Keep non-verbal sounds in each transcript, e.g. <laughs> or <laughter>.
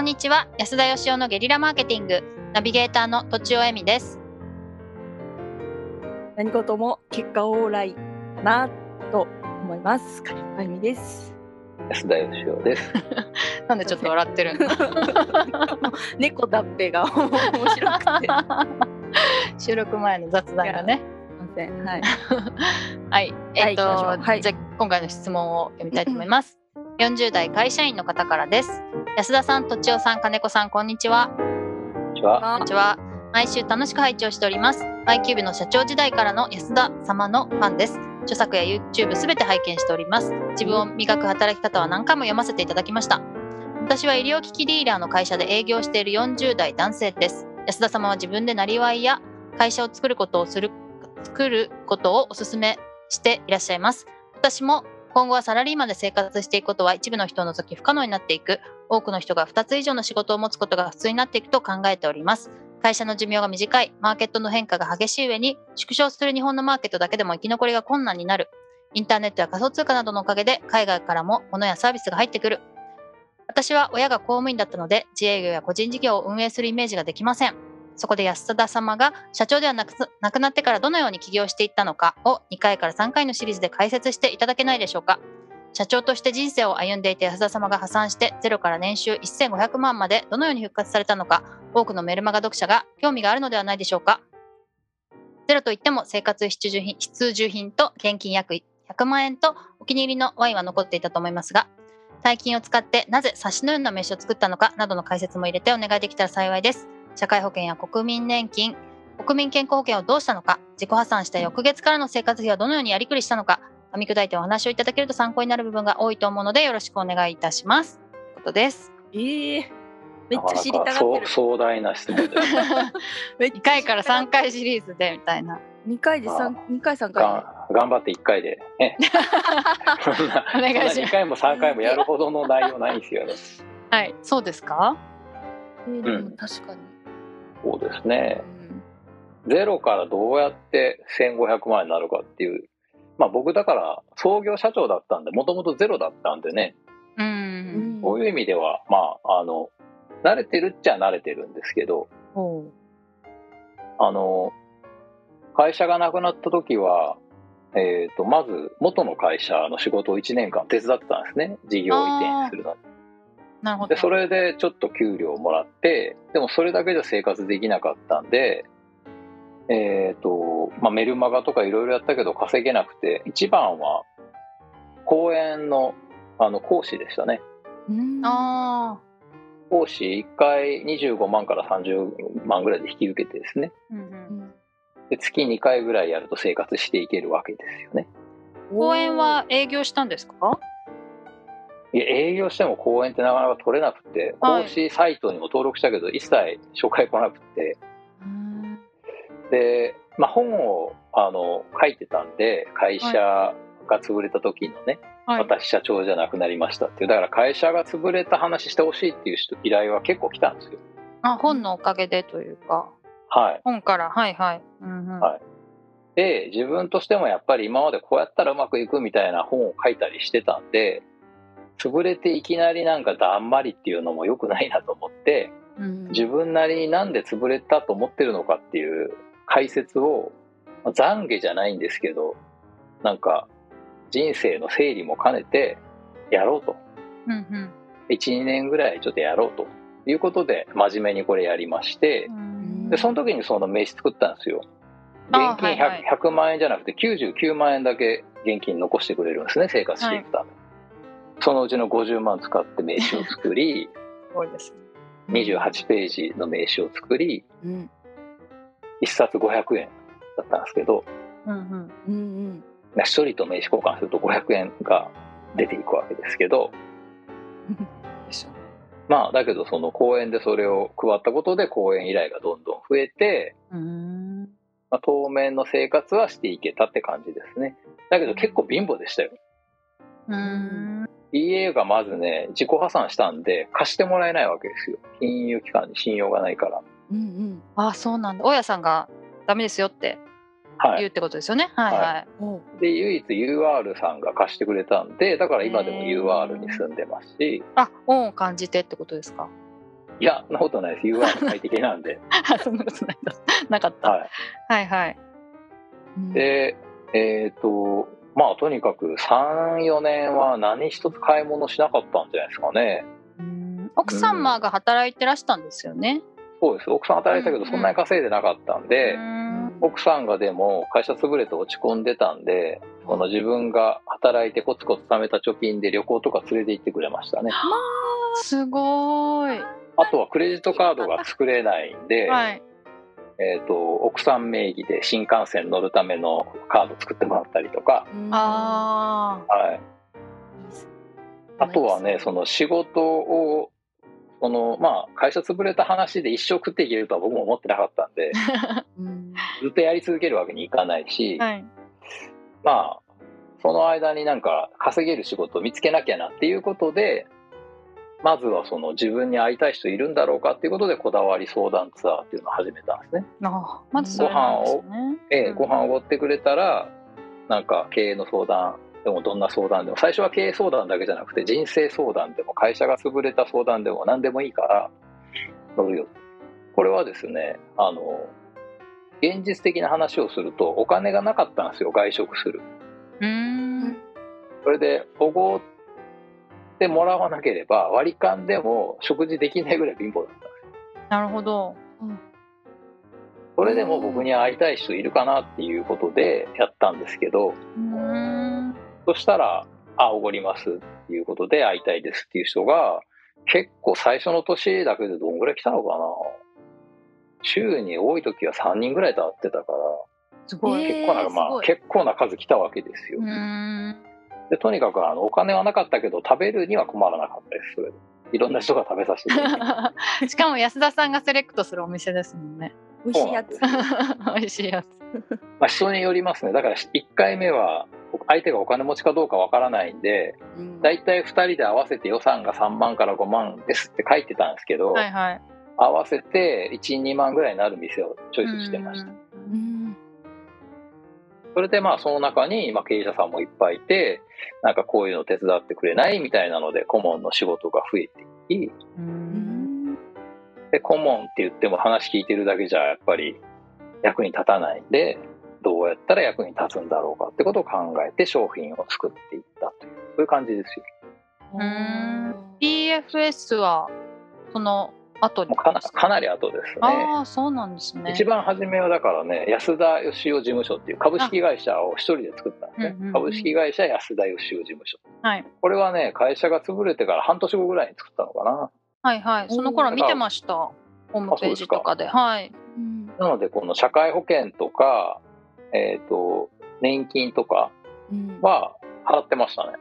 こんにちは。安田義雄のゲリラマーケティング。ナビゲーターのとちおえみです。何事も結果オーライなと思います。カリマユミです。安田義雄です。<laughs> なんでちょっと笑ってるの？<laughs> 猫だっぺが面白くて。<laughs> 収録前の雑談がね。すいません。はい。はい。えっ、と、はいじゃあ今回の質問を読みたいと思います。40代会社員の方からです安田さんとちおさん金子さんこんにちはこんにちは。こんにちは。毎週楽しく拝聴しております。マイキューブの社長時代からの安田様のファンです。著作や YouTube すべて拝見しております。自分を磨く働き方は何回も読ませていただきました。私は医療機器ディーラーの会社で営業している40代男性です。安田様は自分でなりわいや会社を作ることをする、作ることをお勧めしていらっしゃいます。私も今後はサラリーマンで生活していくことは一部の人を除き不可能になっていく。多くの人が2つ以上の仕事を持つことが普通になっていくと考えております。会社の寿命が短い、マーケットの変化が激しい上に、縮小する日本のマーケットだけでも生き残りが困難になる。インターネットや仮想通貨などのおかげで、海外からも物やサービスが入ってくる。私は親が公務員だったので、自営業や個人事業を運営するイメージができません。そこで安田様が社長ではなくなくなってからどのように起業していったのかを2回から3回のシリーズで解説していただけないでしょうか。社長として人生を歩んでいて安田様が破産してゼロから年収1500万までどのように復活されたのか多くのメルマガ読者が興味があるのではないでしょうかゼロといっても生活必需品必需品と現金約100万円とお気に入りのワインは残っていたと思いますが大金を使ってなぜ冊子のような名刺を作ったのかなどの解説も入れてお願いできたら幸いです社会保険や国民年金国民健康保険をどうしたのか自己破産した翌月からの生活費はどのようにやりくりしたのか噛み砕いてお話をいただけると参考になる部分が多いと思うのでよろしくお願いいたします。ことです。ええめっちゃ知りたがってるそう壮大な質問です。<laughs> 2回から3回シリーズでみたいな。二回で三二回三回が頑張って1回で、ね。<laughs> お願いしますそんな2回も3回もやるほどの内容ないんですよね。はい、そうですか？えーでも確かにそうですねう。んゼロからどうやって1500万円になるかっていう。まあ僕だから創業社長だったんで、もともとゼロだったんでね、う。うんんこういう意味では、まあ、あの、慣れてるっちゃ慣れてるんですけど、ほうあの、会社がなくなった時は、えっ、と、まず、元の会社の仕事を1年間手伝ってたんですね。事業移転するのに。なるほど。で、それでちょっと給料をもらって、でもそれだけじゃ生活できなかったんで、えっ、と、まあ、メルマガとかいろいろやったけど稼げなくて、一番は、講演の、あの、講師でしたね。うんあ講師1回25万から30万ぐらいで引き受けてですね。あ、うんう、うんんで、月2回ぐらいやると生活していけるわけですよね。公演は営業したんですか？いや営業しても講演ってなかなか取れなくて、はい講師サイトにも登録したけど、一切紹介来なくて、うんで、まあ、本をあの書いてたんで、会社が潰れた時のね、はい。私社長じゃなくなりましたっていう、だから会社が潰れた話してほしいっていう人依頼は結構来たんですよ。あ、本のおかげでというか、はい。本から、はいはい。うんうんはいで、自分としてもやっぱり今までこうやったらうまくいくみたいな本を書いたりしてたんで、潰れていきなりなんかだんまりっていうのも良くないなと思って、うん自分なりになんで潰れたと思ってるのかっていう解説を、まあ懺悔じゃないんですけど、なんか人生の整理も兼ねてやろうと。うん1、2年ぐらいちょっとやろうということで真面目にこれやりましてう、んで、その時にその名刺作ったんですよ。あ現金 100,、はいはい100万円じゃなくて99万円だけ現金残してくれるんですね、生活していくため。そのうちの50万使って名刺を作り、<laughs> すごいです。28ページの名刺を作り、うん1冊500円だったんですけど、うんうんうんうん1人と名刺交換すると500円が出ていくわけですけど、まあ、だけどその公演でそれを配ったことで公演依頼がどんどん増えて、うんまあ、当面の生活はしていけたって感じですね。だけど結構貧乏でしたよ。うん。EA がまずね、自己破産したんで、貸してもらえないわけですよ。金融機関に信用がないから。うんうんあ、そうなんだ。大家さんがダメですよってはい。言うってことですよね？はいはい。おうで、唯一 UR さんが貸してくれたんで、だから今でも UR に住んでますし、あ、恩を感じてってことですか？いや、そんなことないです。UI 最適なんで。あ <laughs> そんなことない。なかった。はい。はいはい。で、えっ、と、まあ、とにかく3、4年は何一つ買い物しなかったんじゃないですかね。うん奥様が働いてらしたんですよね。そうです。奥さん働いたけど、うんうんそんなに稼いでなかったんで、うん奥さんがでも会社潰れて落ち込んでたんで、この自分が働いてコツコツ貯めた貯金で旅行とか連れて行ってくれましたね。すごーい。あとはクレジットカードが作れないんで、はい。えっ、と、奥さん名義で新幹線乗るためのカード作ってもらったりとか、あはい。あとはね、その仕事を、その、まあ、会社潰れた話で一生食っていけるとは僕も思ってなかったんで、あ。<laughs> うんずっとやり続けるわけにいかないし、はい。まあ、その間になんか稼げる仕事を見つけなきゃなっていうことで、まずはその自分に会いたい人いるんだろうかっていうことでこだわり相談ツアーっていうのを始めたんですね。あまずそれなんですね。うんええご飯をおごってくれたら、なんか経営の相談でもどんな相談でも、最初は経営相談だけじゃなくて人生相談でも会社が潰れた相談でも何でもいいから乗るよ。これはですね、あの、現実的な話をするとお金がなかったんですよ、外食する。それでおごってもらわなければ割り勘でも食事できないぐらい貧乏だった。なるほど。それでも僕に会いたい人いるかなっていうことでやったんですけど、うーん。そしたら、あ、おごりますっていうことで会いたいですっていう人が、結構最初の年だけでどんぐらい来たのかな週に多い時は3人ぐらいと会ってたから、すごい。えー結構な、まあ結構な数来たわけですよう。ーん。で、とにかくあの、お金はなかったけど食べるには困らなかったです、それで。いろんな人が食べさせて。<laughs> しかも安田さんがセレクトするお店ですもんね。美味しいやつ <laughs> 美味しいやつ。まあ人によりますね。だから1回目は相手がお金持ちかどうかわからないんで、うんだいたい2人で合わせて予算が3万から5万ですって書いてたんですけど、はいはい。合わせて1、2万ぐらいになる店をチョイスしてました。うんそれでまあその中にまあ経営者さんもいっぱいいて、なんかこういうの手伝ってくれないみたいなので顧問の仕事が増えていき、で顧問って言っても話聞いてるだけじゃやっぱり役に立たないんで、どうやったら役に立つんだろうかってことを考えて商品を作っていったという、そういう感じですよ。うーん PFS はその後にもうかなか？なり後ですね。ああそうなんですね。一番初めはだからね、安田義雄事務所っていう株式会社を一人で作ったんですねうんうんうん。株式会社安田義雄事務所。はいこれはね、会社が潰れてから半年後ぐらいに作ったのかな。はいはいその頃見てましたホームページとかではい。うんなので、この社会保険とか、えっ、と、年金とかうんは払ってましたね。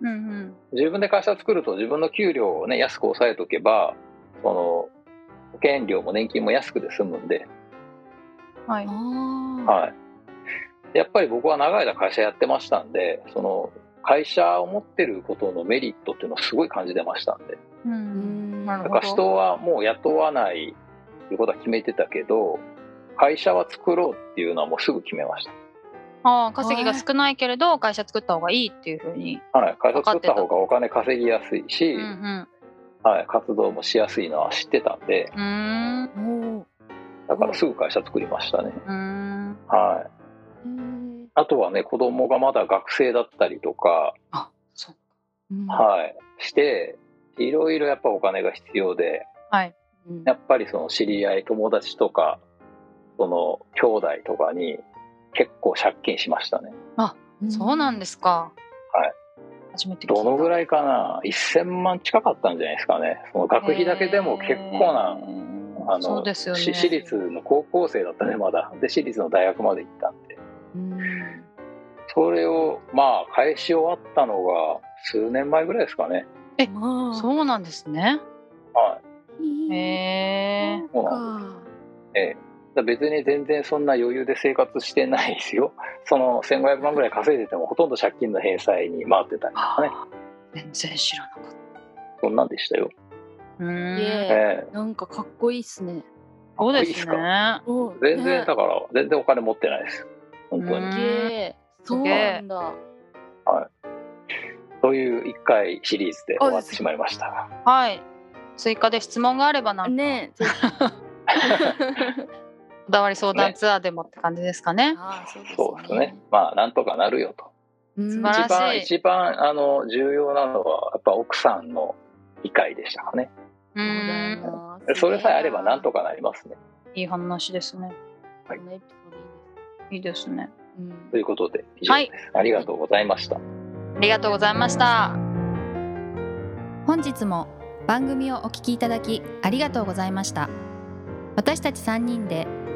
うんうん。自分で会社作ると自分の給料をね、安く抑えとけば、その、保険料も年金も安くで済むんで、はいはい。やっぱり僕は長い間会社やってましたんで、その、会社を持ってることのメリットっていうのをすごい感じてましたんで。ううんんなるほどだから人はもう雇わないっていうことは決めてたけど、会社は作ろうっていうのはもうすぐ決めました。ああ稼ぎが少ないけれど会社作った方がいいっていうふうに。はい。会社作った方がお金稼ぎやすいし、うんうん。はい。活動もしやすいのは知ってたんで、だからすぐ会社作りましたね。うーん。はい。あとはね、子供がまだ学生だったりとか、あそう。うんはい。して、いろいろやっぱお金が必要で、はい。うんやっぱりその知り合い、友達とか、その兄弟とかに結構借金しましたね。そうなんですか。はい。初めて聞いた。どのぐらいかな ?1000 万近かったんじゃないですかね。その学費だけでも結構な、あのそうですよね。し私立の高校生だったね、まだ。で、私立の大学まで行ったんで。うんそれを、まあ、返し終わったのが数年前ぐらいですかね。まあそうなんですね。はい。へえ。そうなんええ。別に全然そんな余裕で生活してないですよ。<laughs> その1500万ぐらい稼いでてもほとんど借金の返済に回ってたりとかね。全然知らなかっそんなんでしたよ。た。うーん。ええ。なんかかっこいいっすね。そうでいいですすね。うん全然ねだから、全然お金持ってないです。本当に。そうなんだ。という1回シリーズで終わってしまいましたが。はい。追加で質問があればなんかねえ。<laughs> こだわり相談ツアーでもって感じですかね。ああ、そうですね。まあ、なんとかなるよと。うん素晴らしい一番、一番、あの、重要なのは、やっぱ奥さんの理解でしたかね。うん。なそれさえあればなんとかなりますね。いい話ですね。はいいいですいいですね。うんということで、以上です。ありがとうございました。ありがとうございました。本日も番組をお聞きいただきありがとうございました私たち3人で